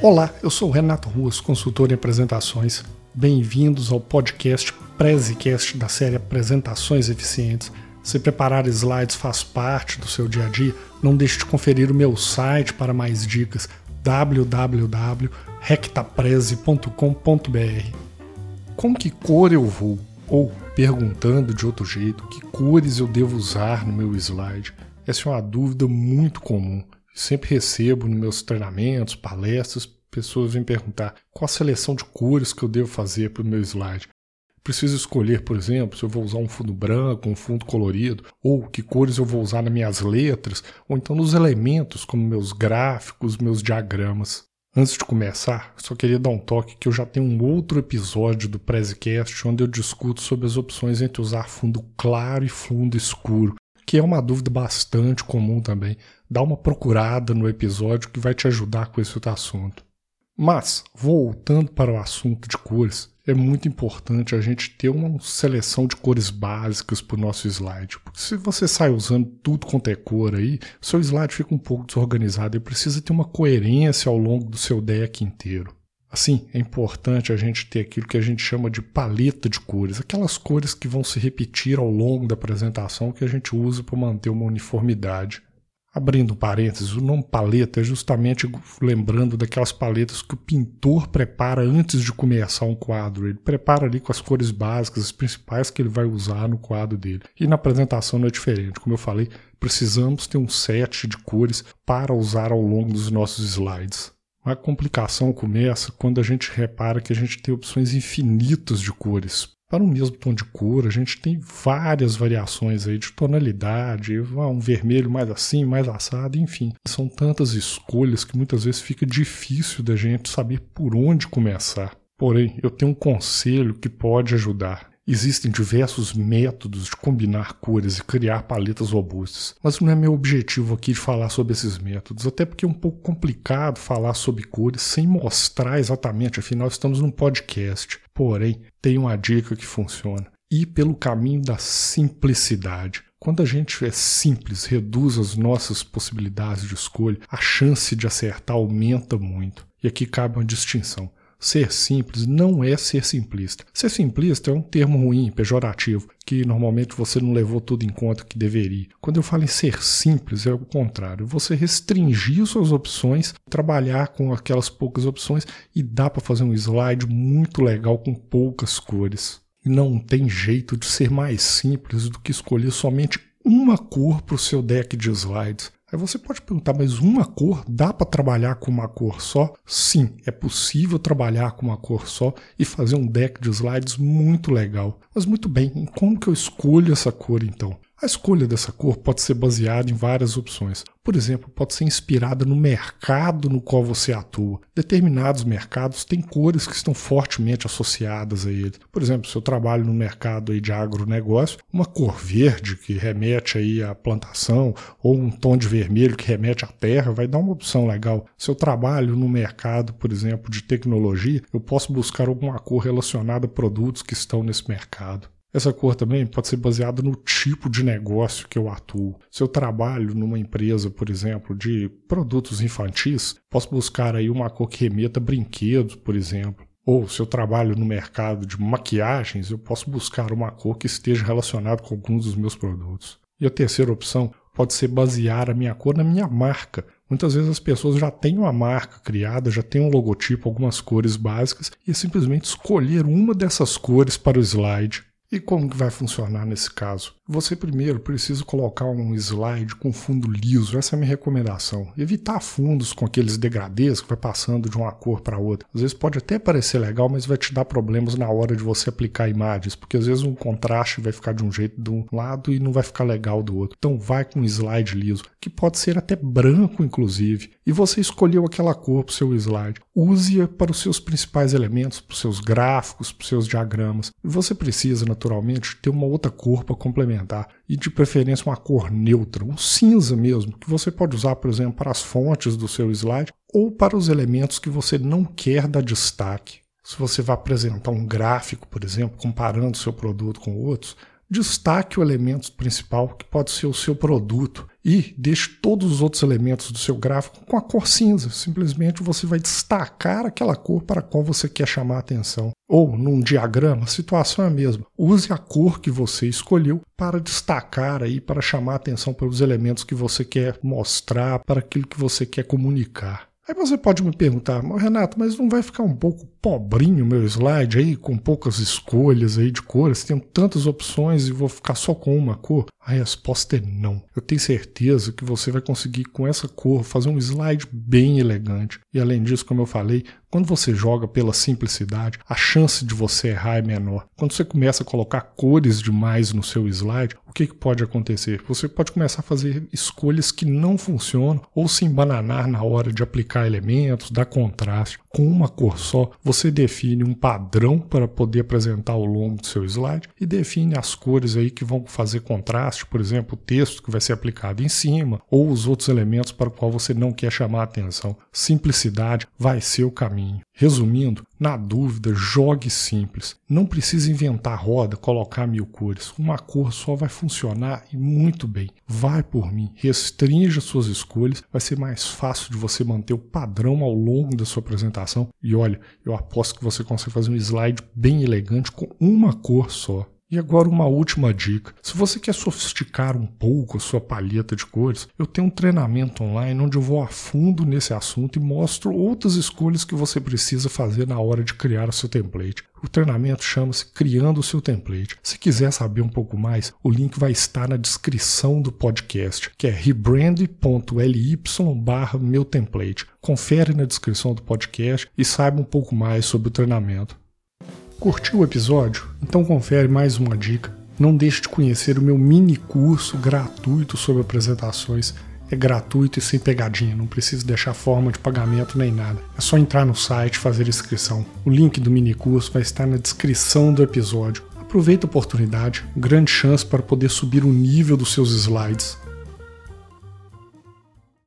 Olá, eu sou Renato Ruas, consultor em apresentações. Bem-vindos ao podcast Prezicast da série Apresentações Eficientes. Se preparar slides faz parte do seu dia a dia, não deixe de conferir o meu site para mais dicas www.rectapreze.com.br. Com que cor eu vou? Ou, perguntando de outro jeito, que cores eu devo usar no meu slide? Essa é uma dúvida muito comum. Sempre recebo nos meus treinamentos, palestras, pessoas vêm perguntar qual a seleção de cores que eu devo fazer para o meu slide. Preciso escolher, por exemplo, se eu vou usar um fundo branco, um fundo colorido, ou que cores eu vou usar nas minhas letras, ou então nos elementos, como meus gráficos, meus diagramas. Antes de começar, só queria dar um toque que eu já tenho um outro episódio do Prezcast onde eu discuto sobre as opções entre usar fundo claro e fundo escuro, que é uma dúvida bastante comum também dá uma procurada no episódio que vai te ajudar com esse outro assunto. Mas, voltando para o assunto de cores, é muito importante a gente ter uma seleção de cores básicas para o nosso slide. Porque se você sai usando tudo quanto é cor aí, seu slide fica um pouco desorganizado e precisa ter uma coerência ao longo do seu deck inteiro. Assim, é importante a gente ter aquilo que a gente chama de paleta de cores, aquelas cores que vão se repetir ao longo da apresentação que a gente usa para manter uma uniformidade. Abrindo parênteses, o nome paleta é justamente lembrando daquelas paletas que o pintor prepara antes de começar um quadro. Ele prepara ali com as cores básicas, as principais que ele vai usar no quadro dele. E na apresentação não é diferente. Como eu falei, precisamos ter um set de cores para usar ao longo dos nossos slides. A complicação começa quando a gente repara que a gente tem opções infinitas de cores. Para o mesmo tom de cor, a gente tem várias variações aí de tonalidade, um vermelho mais assim, mais assado, enfim. São tantas escolhas que muitas vezes fica difícil da gente saber por onde começar. Porém, eu tenho um conselho que pode ajudar. Existem diversos métodos de combinar cores e criar paletas robustas, mas não é meu objetivo aqui de falar sobre esses métodos, até porque é um pouco complicado falar sobre cores sem mostrar exatamente, afinal estamos num podcast. Porém, tem uma dica que funciona: ir pelo caminho da simplicidade. Quando a gente é simples, reduz as nossas possibilidades de escolha, a chance de acertar aumenta muito. E aqui cabe uma distinção. Ser simples não é ser simplista. Ser simplista é um termo ruim, pejorativo, que normalmente você não levou tudo em conta que deveria. Quando eu falo em ser simples, é o contrário. Você restringir suas opções, trabalhar com aquelas poucas opções e dá para fazer um slide muito legal com poucas cores. Não tem jeito de ser mais simples do que escolher somente uma cor para o seu deck de slides. Aí você pode perguntar, mas uma cor dá para trabalhar com uma cor só? Sim, é possível trabalhar com uma cor só e fazer um deck de slides muito legal. Mas muito bem, como que eu escolho essa cor então? A escolha dessa cor pode ser baseada em várias opções. Por exemplo, pode ser inspirada no mercado no qual você atua. Determinados mercados têm cores que estão fortemente associadas a ele. Por exemplo, se eu trabalho no mercado aí de agronegócio, uma cor verde que remete aí à plantação ou um tom de vermelho que remete à terra vai dar uma opção legal. Se eu trabalho no mercado, por exemplo, de tecnologia, eu posso buscar alguma cor relacionada a produtos que estão nesse mercado. Essa cor também pode ser baseada no tipo de negócio que eu atuo. Se eu trabalho numa empresa, por exemplo, de produtos infantis, posso buscar aí uma cor que remeta a brinquedos, por exemplo. Ou se eu trabalho no mercado de maquiagens, eu posso buscar uma cor que esteja relacionada com alguns dos meus produtos. E a terceira opção pode ser basear a minha cor na minha marca. Muitas vezes as pessoas já têm uma marca criada, já têm um logotipo, algumas cores básicas, e é simplesmente escolher uma dessas cores para o slide e como que vai funcionar nesse caso? Você primeiro precisa colocar um slide com fundo liso, essa é a minha recomendação. Evitar fundos com aqueles degradês que vai passando de uma cor para outra. Às vezes pode até parecer legal, mas vai te dar problemas na hora de você aplicar imagens, porque às vezes um contraste vai ficar de um jeito de um lado e não vai ficar legal do outro. Então vai com um slide liso, que pode ser até branco inclusive. E você escolheu aquela cor para o seu slide. Use-a para os seus principais elementos, para os seus gráficos, para os seus diagramas. E você precisa, naturalmente, ter uma outra cor para complementar. E de preferência uma cor neutra, um cinza mesmo, que você pode usar, por exemplo, para as fontes do seu slide ou para os elementos que você não quer dar destaque. Se você vai apresentar um gráfico, por exemplo, comparando seu produto com outros, destaque o elemento principal que pode ser o seu produto e deixe todos os outros elementos do seu gráfico com a cor cinza. Simplesmente você vai destacar aquela cor para a qual você quer chamar a atenção. Ou num diagrama, a situação é a mesma. Use a cor que você escolheu para destacar aí, para chamar a atenção para os elementos que você quer mostrar, para aquilo que você quer comunicar. Aí você pode me perguntar, Renato, mas não vai ficar um pouco pobrinho meu slide aí, com poucas escolhas aí de cores? Tenho tantas opções e vou ficar só com uma cor? A resposta é não. Eu tenho certeza que você vai conseguir com essa cor fazer um slide bem elegante. E além disso, como eu falei, quando você joga pela simplicidade, a chance de você errar é menor. Quando você começa a colocar cores demais no seu slide, que, que pode acontecer? Você pode começar a fazer escolhas que não funcionam ou se embananar na hora de aplicar elementos, dar contraste. Com uma cor só, você define um padrão para poder apresentar ao longo do seu slide e define as cores aí que vão fazer contraste, por exemplo, o texto que vai ser aplicado em cima ou os outros elementos para o qual você não quer chamar a atenção. Simplicidade vai ser o caminho. Resumindo, na dúvida, jogue simples. Não precisa inventar roda, colocar mil cores. Uma cor só vai funcionar e muito bem. Vai por mim, restrinja suas escolhas, vai ser mais fácil de você manter o padrão ao longo da sua apresentação. E olha, eu aposto que você consegue fazer um slide bem elegante com uma cor só. E agora uma última dica. Se você quer sofisticar um pouco a sua palheta de cores, eu tenho um treinamento online onde eu vou a fundo nesse assunto e mostro outras escolhas que você precisa fazer na hora de criar o seu template. O treinamento chama-se Criando o seu template. Se quiser saber um pouco mais, o link vai estar na descrição do podcast, que é rebrand.ly barra meu template. Confere na descrição do podcast e saiba um pouco mais sobre o treinamento. Curtiu o episódio? Então confere mais uma dica. Não deixe de conhecer o meu mini curso gratuito sobre apresentações. É gratuito e sem pegadinha, não precisa deixar forma de pagamento nem nada. É só entrar no site e fazer inscrição. O link do mini curso vai estar na descrição do episódio. Aproveita a oportunidade, grande chance para poder subir o nível dos seus slides.